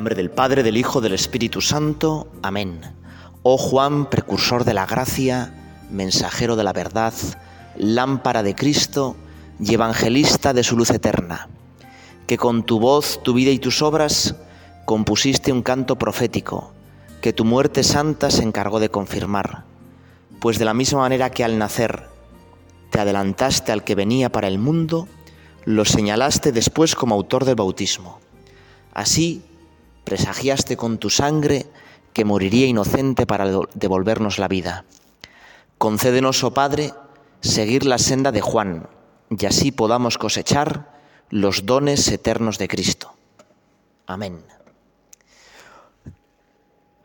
Nombre del Padre, del Hijo, del Espíritu Santo. Amén. Oh Juan, precursor de la gracia, mensajero de la verdad, lámpara de Cristo y evangelista de su luz eterna, que con tu voz, tu vida y tus obras compusiste un canto profético, que tu muerte santa se encargó de confirmar, pues de la misma manera que al nacer te adelantaste al que venía para el mundo, lo señalaste después como autor del bautismo. Así, presagiaste con tu sangre que moriría inocente para devolvernos la vida. Concédenos, oh Padre, seguir la senda de Juan, y así podamos cosechar los dones eternos de Cristo. Amén.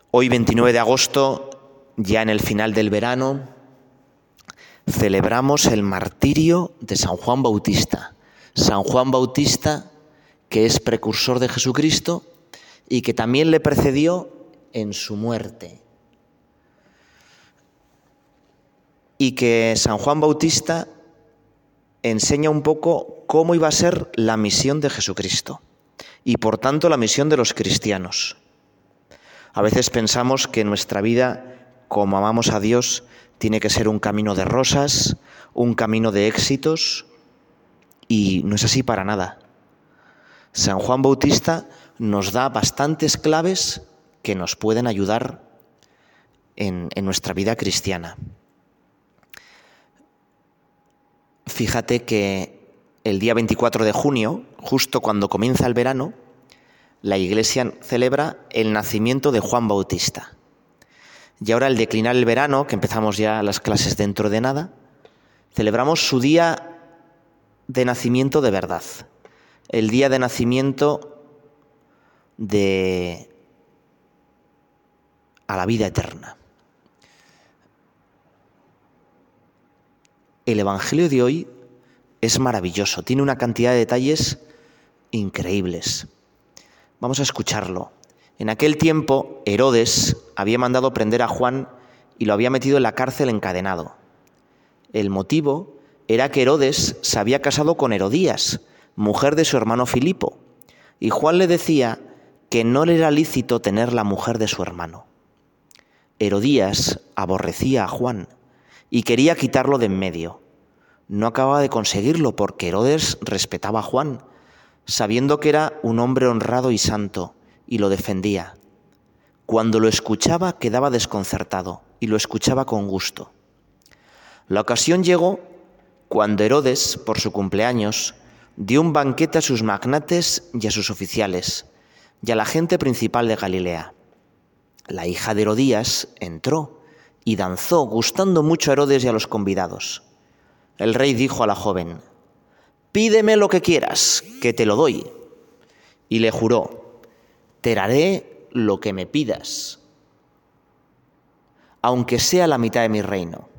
Hoy 29 de agosto, ya en el final del verano, celebramos el martirio de San Juan Bautista. San Juan Bautista, que es precursor de Jesucristo y que también le precedió en su muerte. Y que San Juan Bautista enseña un poco cómo iba a ser la misión de Jesucristo y por tanto la misión de los cristianos. A veces pensamos que nuestra vida, como amamos a Dios, tiene que ser un camino de rosas, un camino de éxitos, y no es así para nada. San Juan Bautista nos da bastantes claves que nos pueden ayudar en, nuestra vida cristiana. Fíjate que el día 24 de junio, justo cuando comienza el verano, la Iglesia celebra el nacimiento de Juan Bautista. Y ahora al declinar el verano, que empezamos ya las clases dentro de nada, celebramos su día de nacimiento de verdad, el día de nacimiento de a la vida eterna. El Evangelio de hoy es maravilloso, tiene una cantidad de detalles increíbles. Vamos a escucharlo. En aquel tiempo, Herodes había mandado prender a Juan y lo había metido en la cárcel encadenado. El motivo era que Herodes se había casado con Herodías, mujer de su hermano Filipo, y Juan le decía que no le era lícito tener la mujer de su hermano. Herodías aborrecía a Juan y quería quitarlo de en medio. No acababa de conseguirlo porque Herodes respetaba a Juan, sabiendo que era un hombre honrado y santo, y lo defendía. Cuando lo escuchaba quedaba desconcertado y lo escuchaba con gusto. La ocasión llegó cuando Herodes, por su cumpleaños, dio un banquete a sus magnates y a sus oficiales, y a la gente principal de Galilea. La hija de Herodías entró y danzó, gustando mucho a Herodes y a los convidados. El rey dijo a la joven, Pídeme lo que quieras, que te lo doy. Y le juró, Te daré lo que me pidas, aunque sea la mitad de mi reino.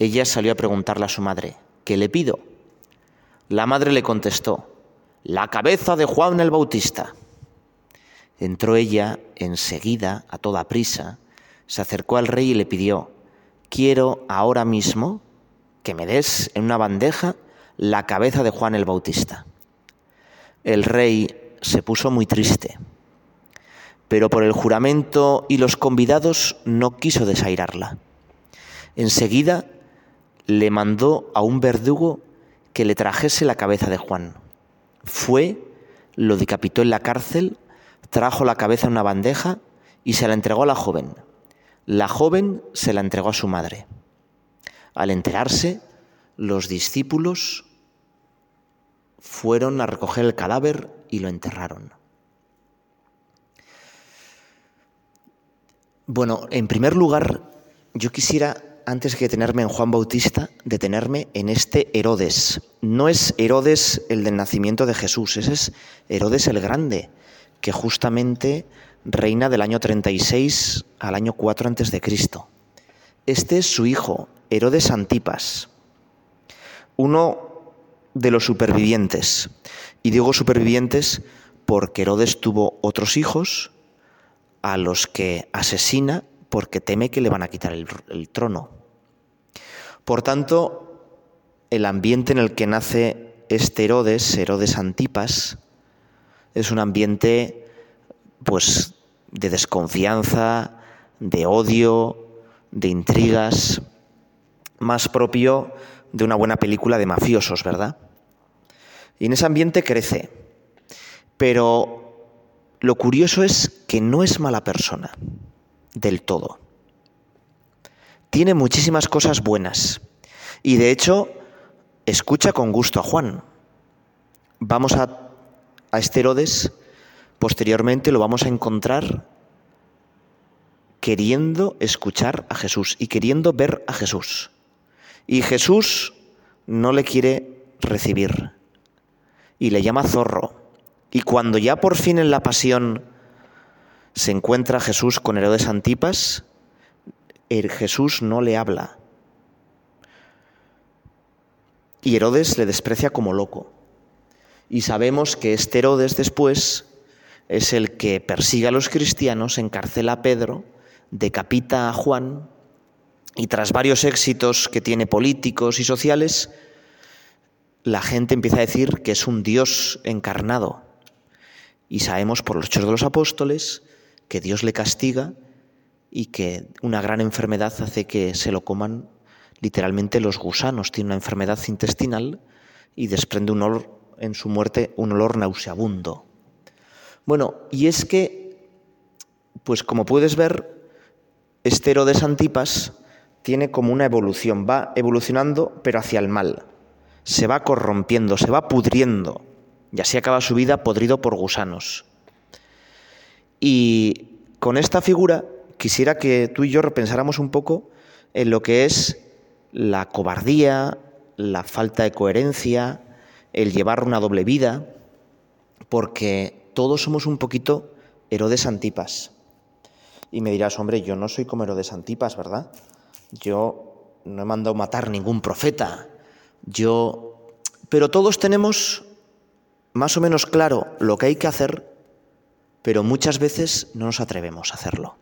Ella salió a preguntarle a su madre, ¿qué le pido? La madre le contestó, la cabeza de Juan el Bautista. Entró ella enseguida, a toda prisa, se acercó al rey y le pidió, quiero ahora mismo que me des en una bandeja la cabeza de Juan el Bautista. El rey se puso muy triste, pero por el juramento y los convidados no quiso desairarla. Enseguida le mandó a un verdugo que le trajese la cabeza de Juan. Fue, lo decapitó en la cárcel trajo la cabeza en una bandeja y se la entregó a la joven. La joven se la entregó a su madre. Al enterarse, los discípulos fueron a recoger el cadáver y lo enterraron. Bueno, en primer lugar, yo quisiera, antes que detenerme en Juan Bautista, detenerme en este Herodes. No es Herodes el del nacimiento de Jesús, ese es Herodes el Grande, que justamente reina del año 36 al año 4 antes de Cristo. Este es su hijo, Herodes Antipas, uno de los supervivientes. Y digo supervivientes porque Herodes tuvo otros hijos a los que asesina porque teme que le van a quitar el, el trono. Por tanto, el ambiente en el que nace este Herodes, Herodes Antipas, es un ambiente pues de desconfianza, de odio, de intrigas, más propio de una buena película de mafiosos, ¿verdad? Y en ese ambiente crece. Pero lo curioso es que no es mala persona del todo. Tiene muchísimas cosas buenas. Y de hecho, escucha con gusto a Juan. Vamos a, a Esterodes, posteriormente lo vamos a encontrar queriendo escuchar a Jesús y queriendo ver a Jesús. Y Jesús no le quiere recibir y le llama zorro. Y cuando ya por fin en la pasión se encuentra Jesús con Herodes Antipas, el Jesús no le habla. Y Herodes le desprecia como loco. Y sabemos que este Herodes después es el que persigue a los cristianos, encarcela a Pedro, decapita a Juan y tras varios éxitos que tiene políticos y sociales, la gente empieza a decir que es un Dios encarnado. Y sabemos por los hechos de los apóstoles que Dios le castiga y que una gran enfermedad hace que se lo coman literalmente los gusanos. Tiene una enfermedad intestinal y desprende un olor en su muerte, un olor nauseabundo. Bueno, y es que, pues como puedes ver, Estero de Santipas tiene como una evolución, va evolucionando pero hacia el mal, se va corrompiendo, se va pudriendo y así acaba su vida podrido por gusanos. Y con esta figura quisiera que tú y yo repensáramos un poco en lo que es la cobardía, la falta de coherencia, el llevar una doble vida, porque todos somos un poquito Herodes Antipas. Y me dirás, hombre, yo no soy como Herodes Antipas, ¿verdad? Yo no he mandado matar ningún profeta. Yo. Pero todos tenemos más o menos claro lo que hay que hacer, pero muchas veces no nos atrevemos a hacerlo.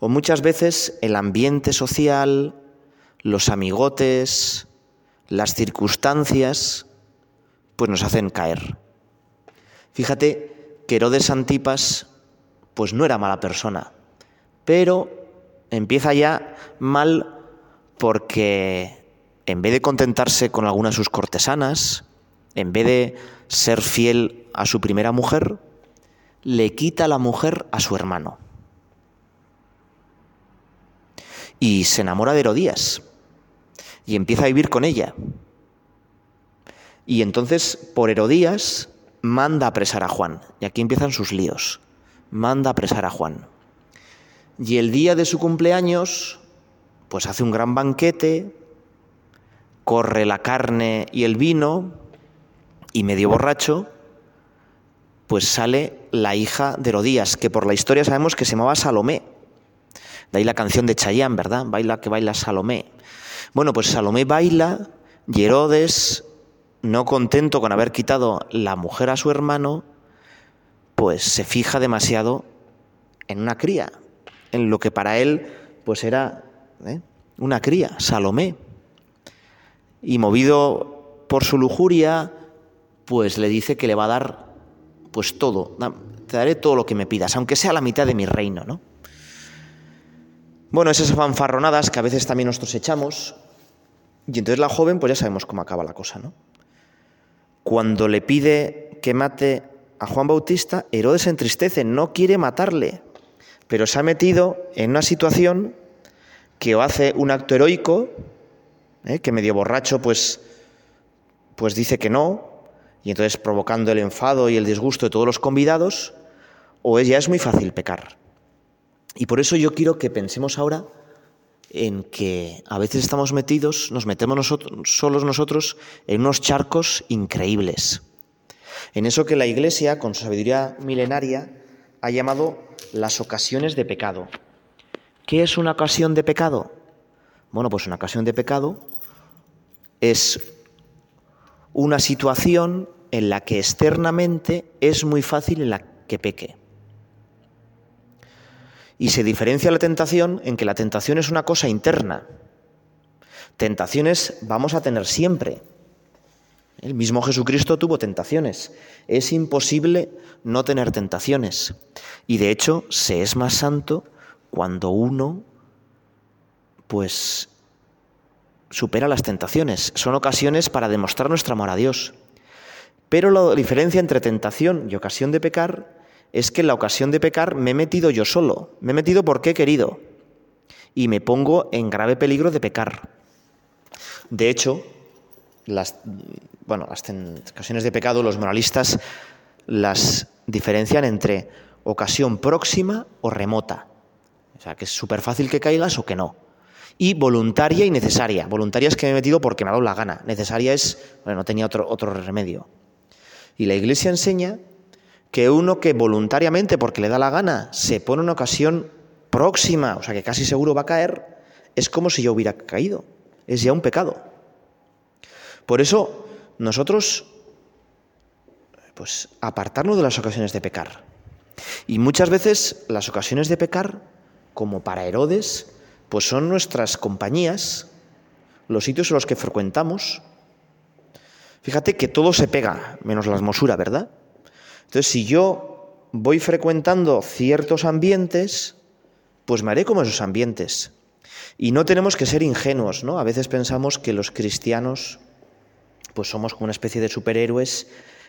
O muchas veces el ambiente social, los amigotes, las circunstancias, pues nos hacen caer. Fíjate que Herodes Antipas, pues no era mala persona, pero empieza ya mal porque en vez de contentarse con alguna de sus cortesanas, en vez de ser fiel a su primera mujer, le quita la mujer a su hermano. Y se enamora de Herodías y empieza a vivir con ella. Y entonces, por Herodías, manda apresar a Juan. Y aquí empiezan sus líos. Manda apresar a Juan. Y el día de su cumpleaños, pues hace un gran banquete, corre la carne y el vino, y medio borracho, pues sale la hija de Herodías, que por la historia sabemos que se llamaba Salomé. De ahí la canción de Chayán, ¿verdad? Baila que baila Salomé. Bueno, pues Salomé baila y Herodes, no contento con haber quitado la mujer a su hermano, pues se fija demasiado en una cría, en lo que para él pues era ¿eh? una cría, Salomé. Y movido por su lujuria, pues le dice que le va a dar pues todo, te daré todo lo que me pidas, aunque sea la mitad de mi reino, ¿no? Bueno, esas fanfarronadas que a veces también nosotros echamos, y entonces la joven, pues ya sabemos cómo acaba la cosa, ¿no? Cuando le pide que mate a Juan Bautista, Herodes se entristece, no quiere matarle, pero se ha metido en una situación que o hace un acto heroico, ¿eh? que medio borracho pues, pues dice que no, y entonces provocando el enfado y el disgusto de todos los convidados, o ya es muy fácil pecar. Y por eso yo quiero que pensemos ahora en que a veces estamos metidos, nos metemos solos nosotros en unos charcos increíbles. En eso que la Iglesia, con su sabiduría milenaria, ha llamado las ocasiones de pecado. ¿Qué es una ocasión de pecado? Bueno, pues una ocasión de pecado es una situación en la que externamente es muy fácil en la que peque. Y se diferencia la tentación en que la tentación es una cosa interna. Tentaciones vamos a tener siempre. El mismo Jesucristo tuvo tentaciones. Es imposible no tener tentaciones. Y de hecho, se es más santo cuando uno, pues, supera las tentaciones. Son ocasiones para demostrar nuestro amor a Dios. Pero la diferencia entre tentación y ocasión de pecar es que en la ocasión de pecar me he metido yo solo. Me he metido porque he querido. Y me pongo en grave peligro de pecar. De hecho, las, bueno, las ocasiones de pecado, los moralistas las diferencian entre ocasión próxima o remota. O sea, que es súper fácil que caigas o que no. Y voluntaria y necesaria. Voluntaria es que me he metido porque me ha dado la gana. Necesaria es, bueno, no tenía otro, otro remedio. Y la Iglesia enseña que uno que voluntariamente, porque le da la gana, se pone una ocasión próxima, o sea, que casi seguro va a caer, es como si yo hubiera caído. Es ya un pecado. Por eso, nosotros, pues, apartarnos de las ocasiones de pecar. Y muchas veces las ocasiones de pecar, como para Herodes, pues son nuestras compañías, los sitios en los que frecuentamos. Fíjate que todo se pega, menos la hermosura, ¿verdad? Entonces, si yo voy frecuentando ciertos ambientes, pues me haré como esos ambientes. Y no tenemos que ser ingenuos, ¿no? A veces pensamos que los cristianos pues somos como una especie de superhéroes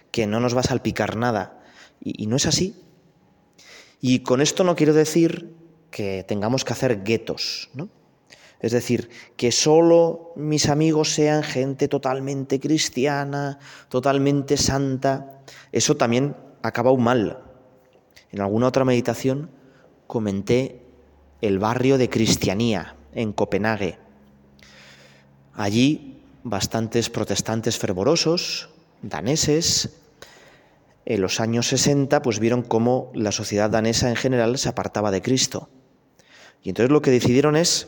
que no nos va a salpicar nada. Y, no es así. Y con esto no quiero decir que tengamos que hacer guetos, ¿no? Es decir, que solo mis amigos sean gente totalmente cristiana, totalmente santa. Eso también acaba un mal. En alguna otra meditación comenté el barrio de Cristianía en Copenhague. Allí bastantes protestantes fervorosos, daneses, en los años 60 pues vieron cómo la sociedad danesa en general se apartaba de Cristo. Y entonces lo que decidieron es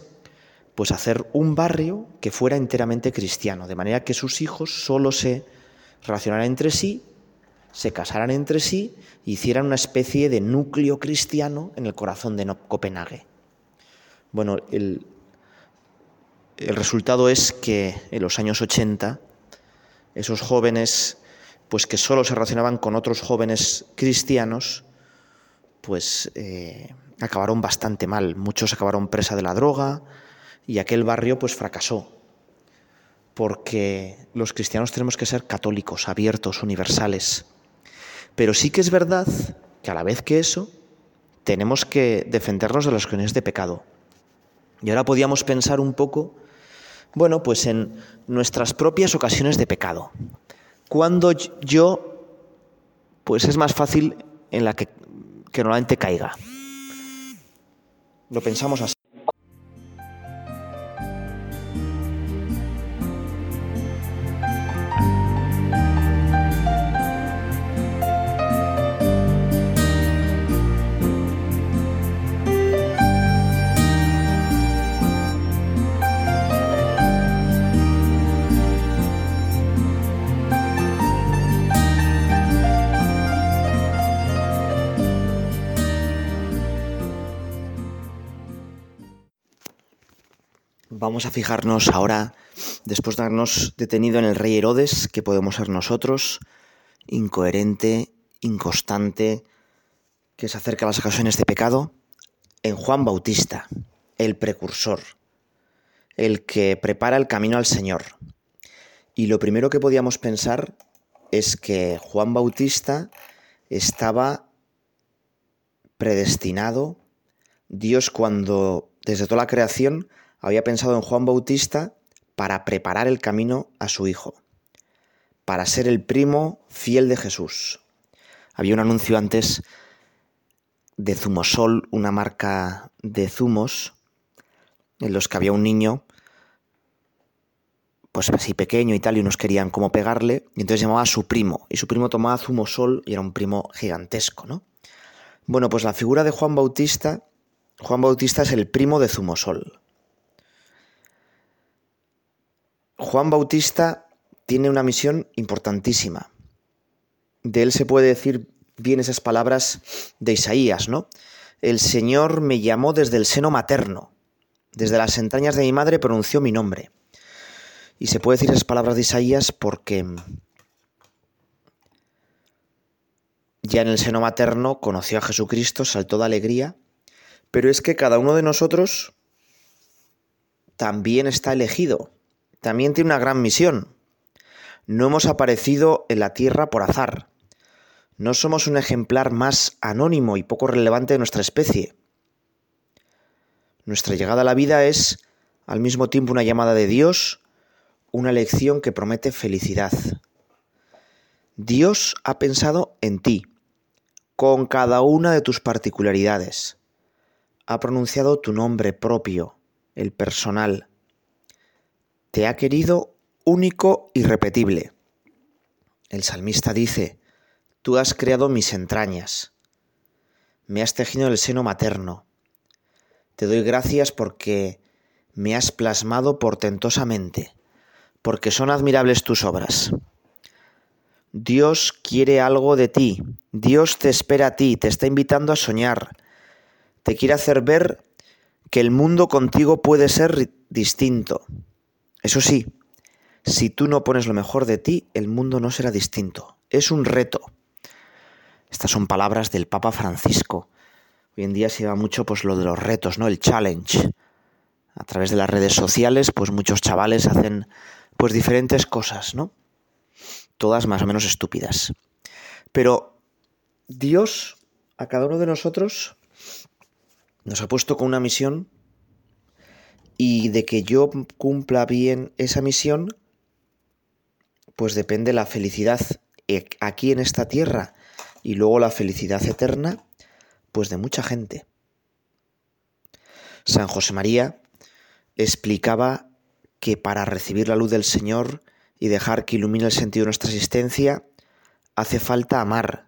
pues hacer un barrio que fuera enteramente cristiano, de manera que sus hijos solo se relacionaran entre sí, se casaran entre sí e hicieran una especie de núcleo cristiano en el corazón de Copenhague. Bueno, el, el resultado es que en los años 80 esos jóvenes, pues que solo se relacionaban con otros jóvenes cristianos, pues eh, acabaron bastante mal. Muchos acabaron presa de la droga y aquel barrio pues fracasó. Porque los cristianos tenemos que ser católicos, abiertos, universales. Pero sí que es verdad que a la vez que eso, tenemos que defendernos de las cuestiones de pecado. Y ahora podíamos pensar un poco bueno, pues en nuestras propias ocasiones de pecado. Cuando yo, pues es más fácil en la que, que normalmente caiga. Lo pensamos así. Vamos a fijarnos ahora, después de habernos detenido en el rey Herodes, que podemos ser nosotros, incoherente, inconstante, que se acerca a las ocasiones de pecado, en Juan Bautista, el precursor, el que prepara el camino al Señor. Y lo primero que podíamos pensar es que Juan Bautista estaba predestinado, Dios cuando desde toda la creación había pensado en Juan Bautista para preparar el camino a su hijo, para ser el primo fiel de Jesús. Había un anuncio antes de Zumosol, una marca de zumos, en los que había un niño, pues así pequeño y tal, y unos querían como pegarle, y entonces llamaba a su primo, y su primo tomaba Zumosol y era un primo gigantesco, ¿no? Bueno, pues la figura de Juan Bautista, Juan Bautista es el primo de Zumosol. Juan Bautista tiene una misión importantísima. De él se puede decir bien esas palabras de Isaías, ¿no? El Señor me llamó desde el seno materno, desde las entrañas de mi madre pronunció mi nombre. Y se puede decir esas palabras de Isaías porque ya en el seno materno conoció a Jesucristo, saltó de alegría, pero es que cada uno de nosotros también está elegido también tiene una gran misión. No hemos aparecido en la tierra por azar. No somos un ejemplar más anónimo y poco relevante de nuestra especie. Nuestra llegada a la vida es al mismo tiempo una llamada de Dios, una lección que promete felicidad. Dios ha pensado en ti, con cada una de tus particularidades. Ha pronunciado tu nombre propio, el personal. Te ha querido único y repetible. El salmista dice, Tú has creado mis entrañas, me has tejido el seno materno. Te doy gracias porque me has plasmado portentosamente, porque son admirables tus obras. Dios quiere algo de ti, Dios te espera a ti, te está invitando a soñar, te quiere hacer ver que el mundo contigo puede ser distinto. Eso sí, si tú no pones lo mejor de ti, el mundo no será distinto. Es un reto. Estas son palabras del Papa Francisco. Hoy en día se lleva mucho pues lo de los retos, ¿no? El challenge. A través de las redes sociales, pues muchos chavales hacen pues diferentes cosas, ¿no? Todas más o menos estúpidas. Pero Dios a cada uno de nosotros nos ha puesto con una misión y de que yo cumpla bien esa misión, pues depende la felicidad aquí en esta tierra y luego la felicidad eterna, pues de mucha gente. San José María explicaba que para recibir la luz del Señor y dejar que ilumine el sentido de nuestra existencia, hace falta amar,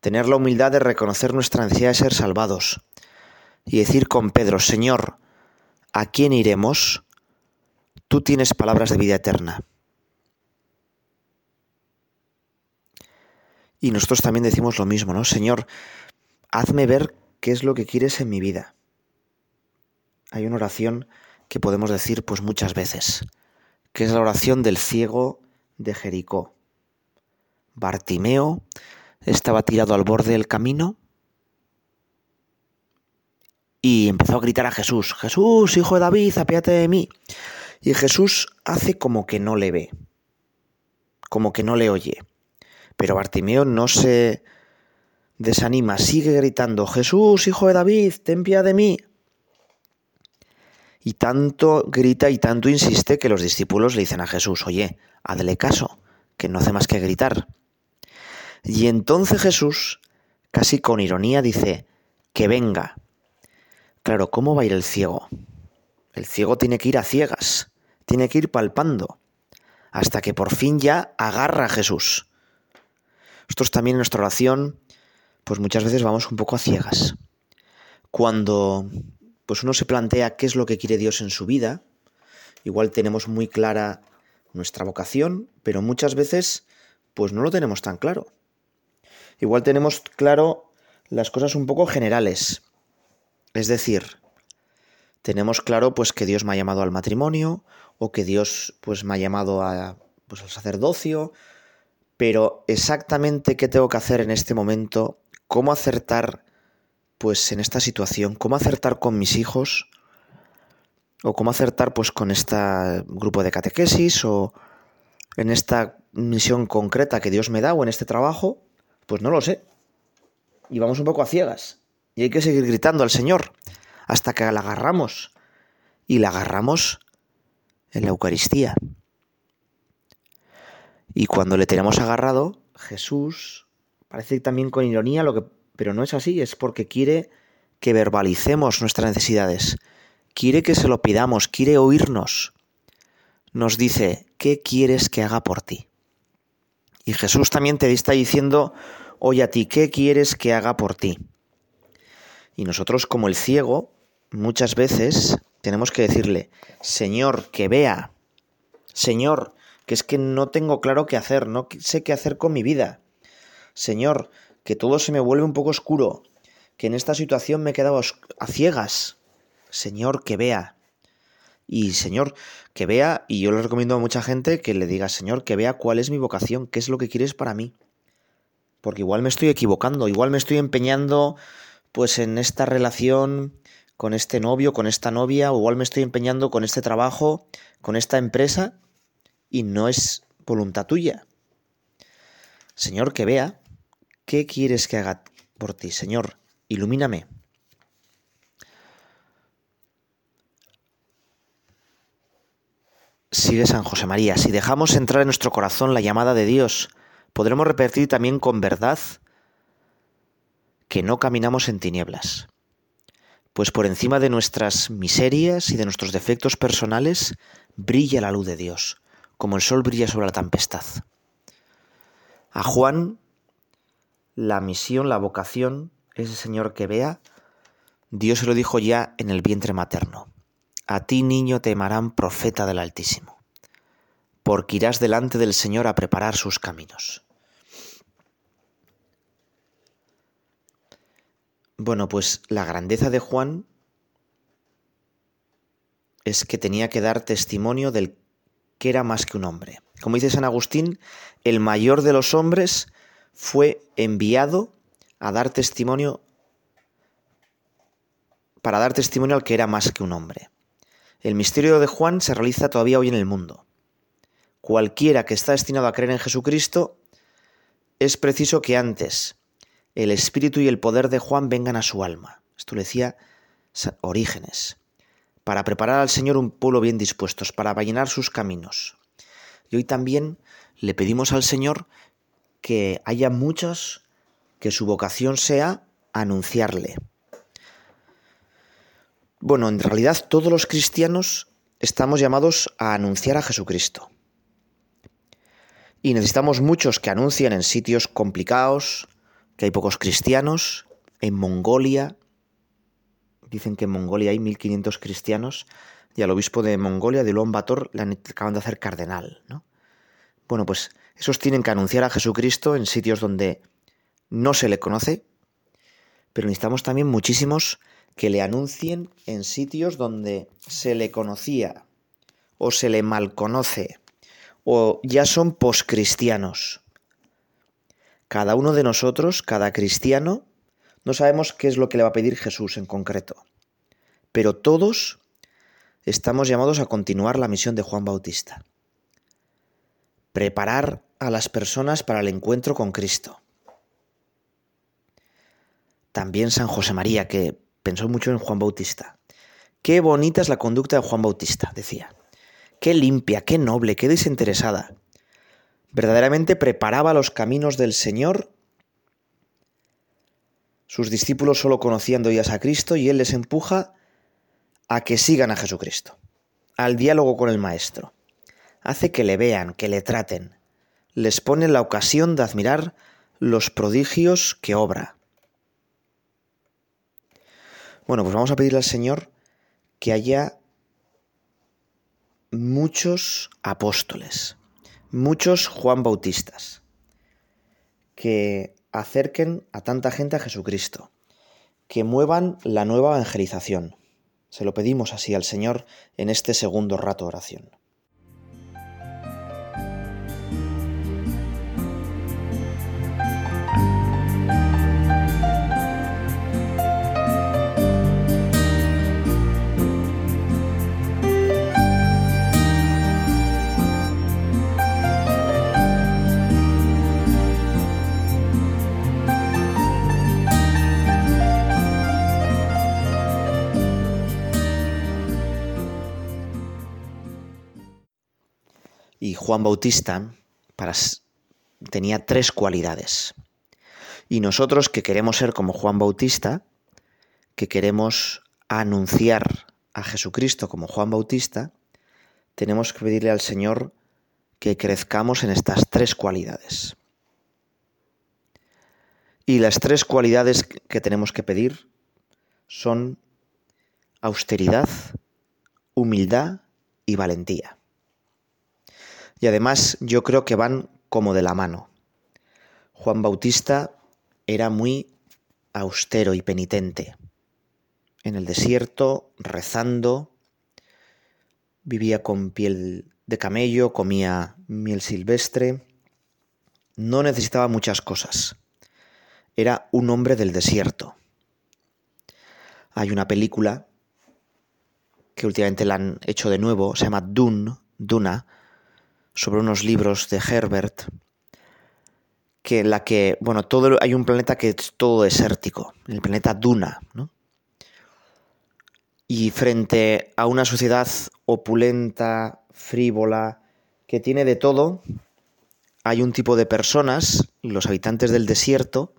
tener la humildad de reconocer nuestra necesidad de ser salvados, y decir con Pedro, Señor, ¿a quién iremos? Tú tienes palabras de vida eterna. Y nosotros también decimos lo mismo, ¿no? Señor, hazme ver qué es lo que quieres en mi vida. Hay una oración que podemos decir pues muchas veces, que es la oración del ciego de Jericó. Bartimeo estaba tirado al borde del camino y empezó a gritar a Jesús, Jesús, hijo de David, apéate de mí. Y Jesús hace como que no le ve, como que no le oye. Pero Bartimeo no se desanima, sigue gritando, Jesús, hijo de David, ten piedad de mí. Y tanto grita y tanto insiste que los discípulos le dicen a Jesús, oye, hazle caso, que no hace más que gritar. Y entonces Jesús, casi con ironía, dice, que venga. Claro, ¿cómo va a ir el ciego? El ciego tiene que ir a ciegas, tiene que ir palpando, hasta que por fin ya agarra a Jesús. Nosotros también en nuestra oración, pues muchas veces vamos un poco a ciegas. Cuando pues uno se plantea qué es lo que quiere Dios en su vida, igual tenemos muy clara nuestra vocación, pero muchas veces pues no lo tenemos tan claro. Igual tenemos claro las cosas un poco generales, es decir, tenemos claro pues que Dios me ha llamado al matrimonio o que Dios pues me ha llamado a pues al sacerdocio, pero exactamente qué tengo que hacer en este momento, cómo acertar pues en esta situación, cómo acertar con mis hijos o cómo acertar pues con este grupo de catequesis o en esta misión concreta que Dios me da o en este trabajo, pues no lo sé. Y vamos un poco a ciegas. Y hay que seguir gritando al Señor hasta que la agarramos. Y la agarramos en la Eucaristía. Y cuando le tenemos agarrado, Jesús, parece también con ironía, lo que, pero no es así, es porque quiere que verbalicemos nuestras necesidades, quiere que se lo pidamos, quiere oírnos. Nos dice, ¿qué quieres que haga por ti? Y Jesús también te está diciendo, oye a ti, ¿qué quieres que haga por ti? Y nosotros como el ciego, muchas veces tenemos que decirle, Señor, que vea, Señor, que es que no tengo claro qué hacer, no sé qué hacer con mi vida. Señor, que todo se me vuelve un poco oscuro, que en esta situación me he quedado a ciegas. Señor, que vea. Y Señor, que vea, y yo le recomiendo a mucha gente que le diga, Señor, que vea cuál es mi vocación, qué es lo que quieres para mí. porque igual me estoy equivocando, igual me estoy empeñando pues en esta relación con este novio, con esta novia, o igual me estoy empeñando con este trabajo, con esta empresa, y no es voluntad tuya. Señor, que vea, ¿qué quieres que haga por ti? Señor, ilumíname. Sigue San José María, si dejamos entrar en nuestro corazón la llamada de Dios, podremos repetir también con verdad que no caminamos en tinieblas pues por encima de nuestras miserias y de nuestros defectos personales brilla la luz de Dios, como el sol brilla sobre la tempestad. A Juan, la misión, la vocación, ese Señor que vea, Dios se lo dijo ya en el vientre materno. A ti, niño, te llamarán profeta del Altísimo, porque irás delante del Señor a preparar sus caminos. Bueno, pues la grandeza de Juan es que tenía que dar testimonio del que era más que un hombre. Como dice San Agustín, el mayor de los hombres fue enviado a dar testimonio para dar testimonio al que era más que un hombre. El misterio de Juan se realiza todavía hoy en el mundo. Cualquiera que está destinado a creer en Jesucristo, es preciso que antes el espíritu y el poder de Juan vengan a su alma. Esto lo decía Orígenes. Para preparar al Señor un pueblo bien dispuestos, para llenar sus caminos. Y hoy también le pedimos al Señor que haya muchos que su vocación sea anunciarle. Bueno, en realidad todos los cristianos estamos llamados a anunciar a Jesucristo. Y necesitamos muchos que anuncien en sitios complicados, que hay pocos cristianos. En Mongolia, dicen que en Mongolia hay 1500 cristianos y al obispo de Mongolia, de Ulan Bator, le acaban de hacer cardenal. ¿no? Bueno, pues esos tienen que anunciar a Jesucristo en sitios donde no se le conoce, pero necesitamos también muchísimos que le anuncien en sitios donde se le conocía o se le malconoce o ya son poscristianos. Cada uno de nosotros, cada cristiano, no sabemos qué es lo que le va a pedir Jesús en concreto, pero todos estamos llamados a continuar la misión de Juan Bautista. Preparar a las personas para el encuentro con Cristo. También San José María, que pensó mucho en Juan Bautista. Qué bonita es la conducta de Juan Bautista, decía. Qué limpia, qué noble, qué desinteresada verdaderamente preparaba los caminos del Señor. Sus discípulos solo conocían de a Cristo y Él les empuja a que sigan a Jesucristo, al diálogo con el Maestro. Hace que le vean, que le traten. Les pone la ocasión de admirar los prodigios que obra. Bueno, pues vamos a pedirle al Señor que haya muchos apóstoles, muchos Juan Bautistas que acerquen a tanta gente a Jesucristo, que muevan la nueva evangelización. Se lo pedimos así al Señor en este segundo rato de oración. Juan Bautista tenía tres cualidades. Y nosotros que queremos ser como Juan Bautista, que queremos anunciar a Jesucristo como Juan Bautista, tenemos que pedirle al Señor que crezcamos en estas tres cualidades. Y las tres cualidades que tenemos que pedir son austeridad, humildad y valentía. Y además yo creo que van como de la mano. Juan Bautista era muy austero y penitente. En el desierto, rezando, vivía con piel de camello, comía miel silvestre, no necesitaba muchas cosas. era un hombre del desierto. Hay una película que últimamente la han hecho de nuevo, se llama Dune, Duna, sobre unos libros de Herbert, que en la que, bueno, todo, hay un planeta que es todo desértico, el planeta Duna, ¿no? Y frente a una sociedad opulenta, frívola, que tiene de todo, hay un tipo de personas, los habitantes del desierto,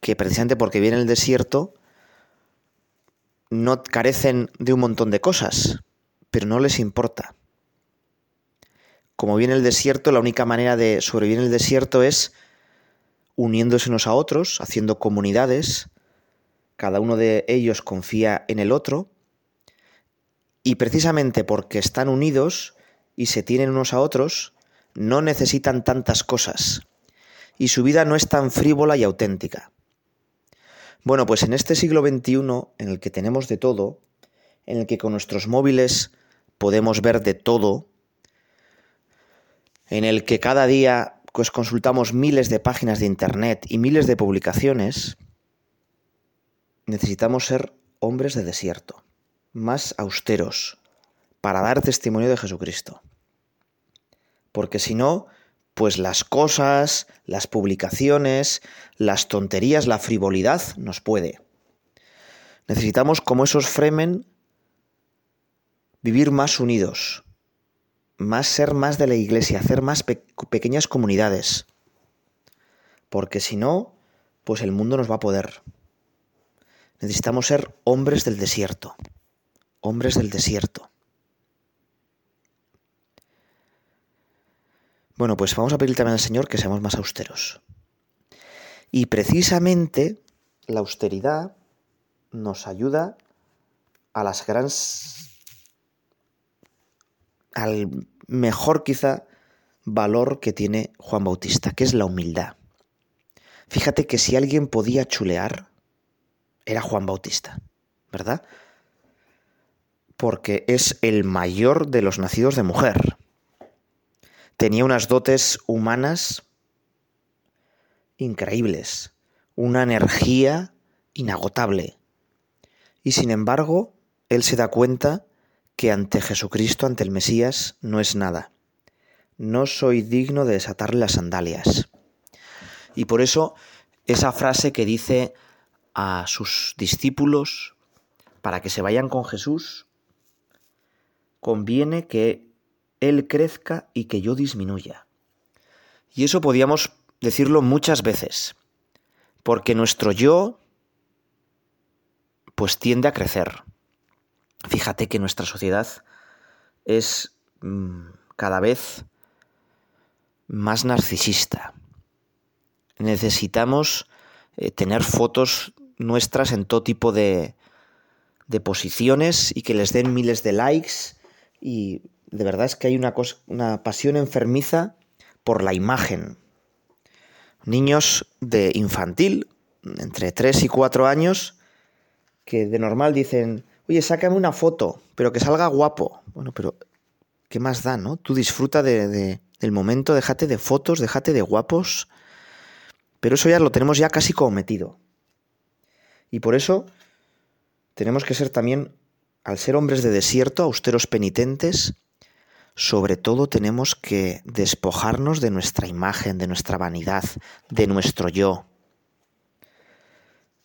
que precisamente porque vienen el desierto, no carecen de un montón de cosas, pero no les importa. Como viene el desierto, la única manera de sobrevivir en el desierto es uniéndose unos a otros, haciendo comunidades, cada uno de ellos confía en el otro, y precisamente porque están unidos y se tienen unos a otros, no necesitan tantas cosas, y su vida no es tan frívola y auténtica. Bueno, pues en este siglo XXI, en el que tenemos de todo, en el que con nuestros móviles podemos ver de todo, en el que cada día pues, consultamos miles de páginas de Internet y miles de publicaciones, necesitamos ser hombres de desierto, más austeros, para dar testimonio de Jesucristo. Porque si no, pues las cosas, las publicaciones, las tonterías, la frivolidad nos puede. Necesitamos, como esos Fremen, vivir más unidos, más ser más de la iglesia, hacer más pequeñas comunidades. Porque si no, pues el mundo nos va a poder. Necesitamos ser hombres del desierto, hombres del desierto. Bueno, pues vamos a pedir también al Señor que seamos más austeros. Y precisamente la austeridad nos ayuda a las grandes al mejor quizá valor que tiene Juan Bautista, que es la humildad. Fíjate que si alguien podía chulear, era Juan Bautista, ¿verdad? Porque es el mayor de los nacidos de mujer tenía unas dotes humanas increíbles, una energía inagotable. Y sin embargo, él se da cuenta que ante Jesucristo, ante el Mesías, no es nada. No soy digno de desatarle las sandalias. Y por eso esa frase que dice a sus discípulos para que se vayan con Jesús, conviene que él crezca y que yo disminuya. Y eso podíamos decirlo muchas veces, porque nuestro yo pues tiende a crecer. Fíjate que nuestra sociedad es mm, cada vez más narcisista. Necesitamos eh, tener fotos nuestras en todo tipo de, de posiciones y que les den miles de likes y de verdad es que hay una, una pasión enfermiza por la imagen. Niños de infantil, entre 3 y 4 años, que de normal dicen, oye, sácame una foto, pero que salga guapo. Bueno, pero ¿qué más da, no? Tú disfruta de, del momento, déjate de fotos, déjate de guapos. Pero eso ya lo tenemos ya casi como metido. Y por eso tenemos que ser también, al ser hombres de desierto, austeros penitentes, sobre todo tenemos que despojarnos de nuestra imagen, de nuestra vanidad, de nuestro yo.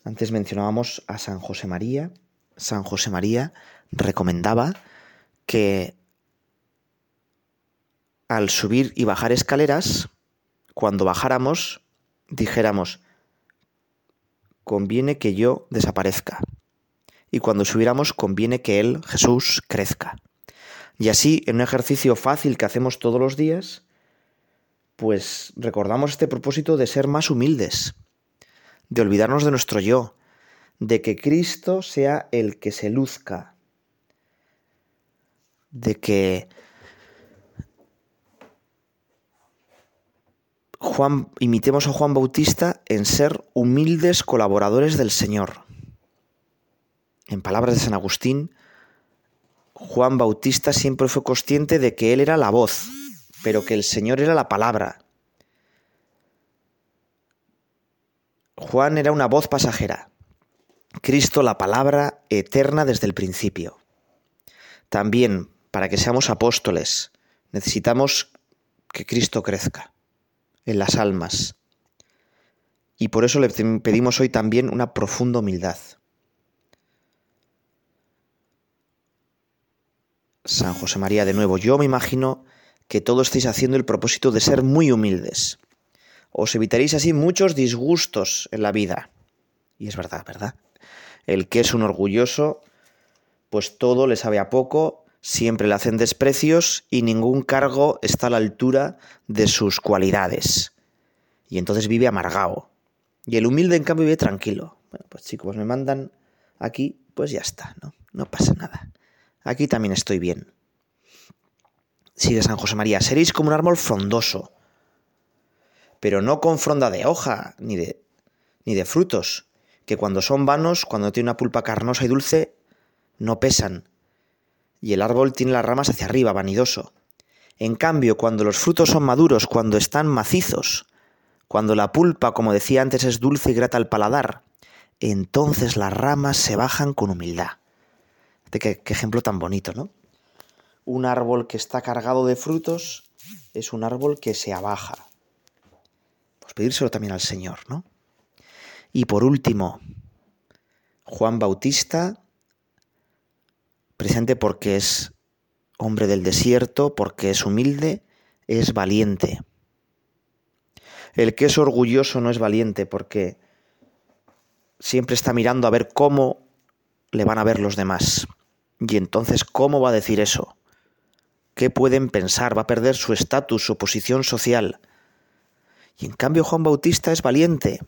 Antes mencionábamos a San José María. San José María recomendaba que al subir y bajar escaleras, cuando bajáramos, dijéramos, conviene que yo desaparezca. Y cuando subiéramos, conviene que Él, Jesús, crezca. Y así, en un ejercicio fácil que hacemos todos los días, pues recordamos este propósito de ser más humildes, de olvidarnos de nuestro yo, de que Cristo sea el que se luzca, de que Juan, imitemos a Juan Bautista en ser humildes colaboradores del Señor. En palabras de San Agustín, Juan Bautista siempre fue consciente de que él era la voz, pero que el Señor era la palabra. Juan era una voz pasajera. Cristo la palabra eterna desde el principio. También, para que seamos apóstoles, necesitamos que Cristo crezca en las almas. Y por eso le pedimos hoy también una profunda humildad. San José María, de nuevo, yo me imagino que todos estáis haciendo el propósito de ser muy humildes. Os evitaréis así muchos disgustos en la vida. Y es verdad, ¿verdad? El que es un orgulloso, pues todo le sabe a poco, siempre le hacen desprecios y ningún cargo está a la altura de sus cualidades. Y entonces vive amargado. Y el humilde, en cambio, vive tranquilo. Bueno, pues chicos, me mandan aquí, pues ya está, ¿no? No pasa nada. Aquí también estoy bien. Sigue San José María, seréis como un árbol frondoso, pero no con fronda de hoja ni de, ni de frutos, que cuando son vanos, cuando tiene una pulpa carnosa y dulce, no pesan, y el árbol tiene las ramas hacia arriba, vanidoso. En cambio, cuando los frutos son maduros, cuando están macizos, cuando la pulpa, como decía antes, es dulce y grata al paladar, entonces las ramas se bajan con humildad. qué, qué ejemplo tan bonito, ¿no? Un árbol que está cargado de frutos es un árbol que se abaja. Pues pedírselo también al Señor, ¿no? Y por último, Juan Bautista, presente porque es hombre del desierto, porque es humilde, es valiente. El que es orgulloso no es valiente porque siempre está mirando a ver cómo le van a ver los demás. Y entonces, ¿cómo va a decir eso? ¿Qué pueden pensar? Va a perder su estatus, su posición social. Y en cambio Juan Bautista es valiente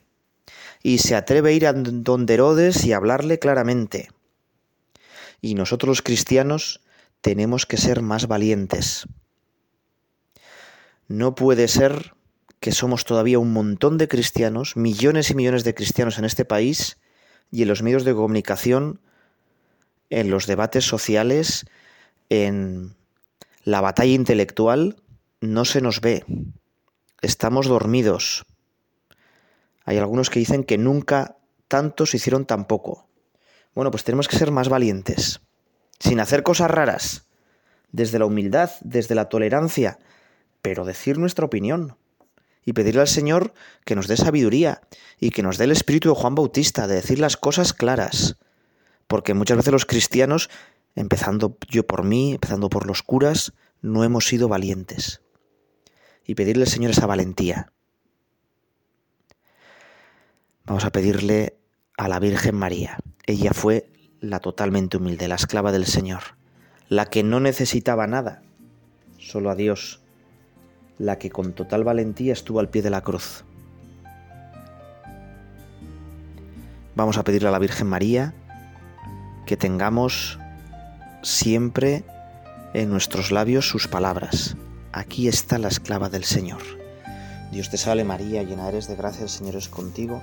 y se atreve a ir a donde Herodes y hablarle claramente. Y nosotros los cristianos tenemos que ser más valientes. No puede ser que somos todavía un montón de cristianos, millones y millones de cristianos en este país y en los medios de comunicación, en los debates sociales, en la batalla intelectual, no se nos ve. Estamos dormidos. Hay algunos que dicen que nunca tantos hicieron tan poco. Bueno, pues tenemos que ser más valientes, sin hacer cosas raras, desde la humildad, desde la tolerancia, pero decir nuestra opinión y pedirle al Señor que nos dé sabiduría y que nos dé el espíritu de Juan Bautista, de decir las cosas claras. Porque muchas veces los cristianos, empezando yo por mí, empezando por los curas, no hemos sido valientes. Y pedirle al Señor esa valentía. Vamos a pedirle a la Virgen María. Ella fue la totalmente humilde, la esclava del Señor, la que no necesitaba nada, solo a Dios, la que con total valentía estuvo al pie de la cruz. Vamos a pedirle a la Virgen María que tengamos siempre en nuestros labios sus palabras. Aquí está la esclava del Señor. Dios te salve María, llena eres de gracia, el Señor es contigo